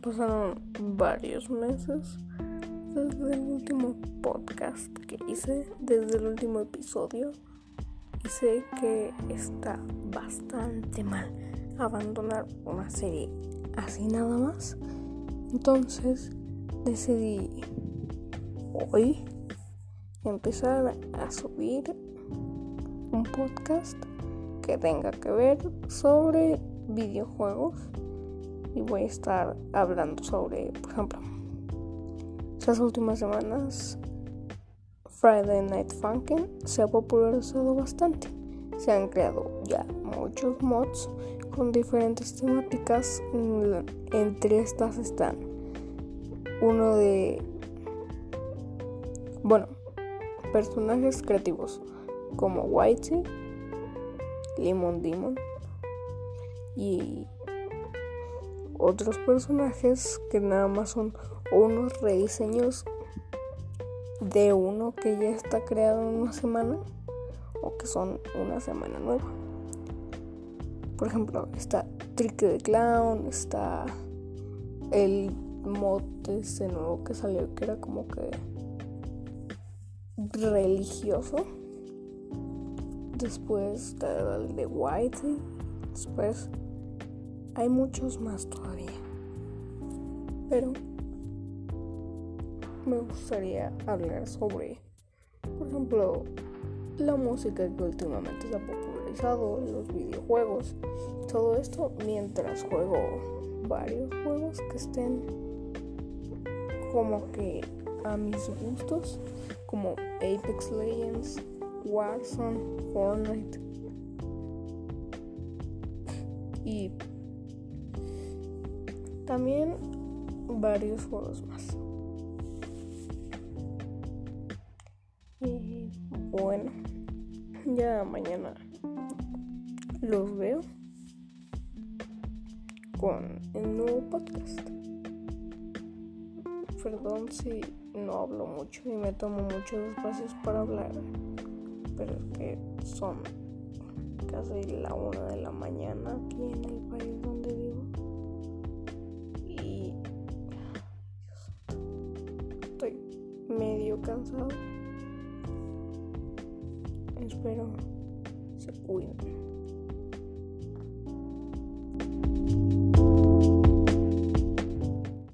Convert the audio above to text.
pasaron varios meses desde el último podcast que hice, desde el último episodio. Y sé que está bastante mal abandonar una serie así nada más. Entonces decidí hoy empezar a subir un podcast que tenga que ver sobre videojuegos y voy a estar hablando sobre, por ejemplo, estas últimas semanas Friday Night Funkin' se ha popularizado bastante. Se han creado ya muchos mods con diferentes temáticas. Entre estas están uno de, bueno, personajes creativos como Whitey, Lemon Demon y otros personajes que nada más son unos rediseños de uno que ya está creado en una semana o que son una semana nueva. Por ejemplo, está Trick the Clown, está el mod ese nuevo que salió que era como que religioso. Después está el de White. Después hay muchos más todavía. Pero me gustaría hablar sobre, por ejemplo, la música que últimamente se ha popularizado, los videojuegos, todo esto mientras juego varios juegos que estén como que a mis gustos, como Apex Legends, Warzone, Fortnite y también varios juegos más. Y bueno, ya mañana los veo con el nuevo podcast. Perdón si no hablo mucho y me tomo muchos espacios para hablar, pero es que son casi la una de la mañana aquí en el país estoy medio cansado. Espero se cuiden.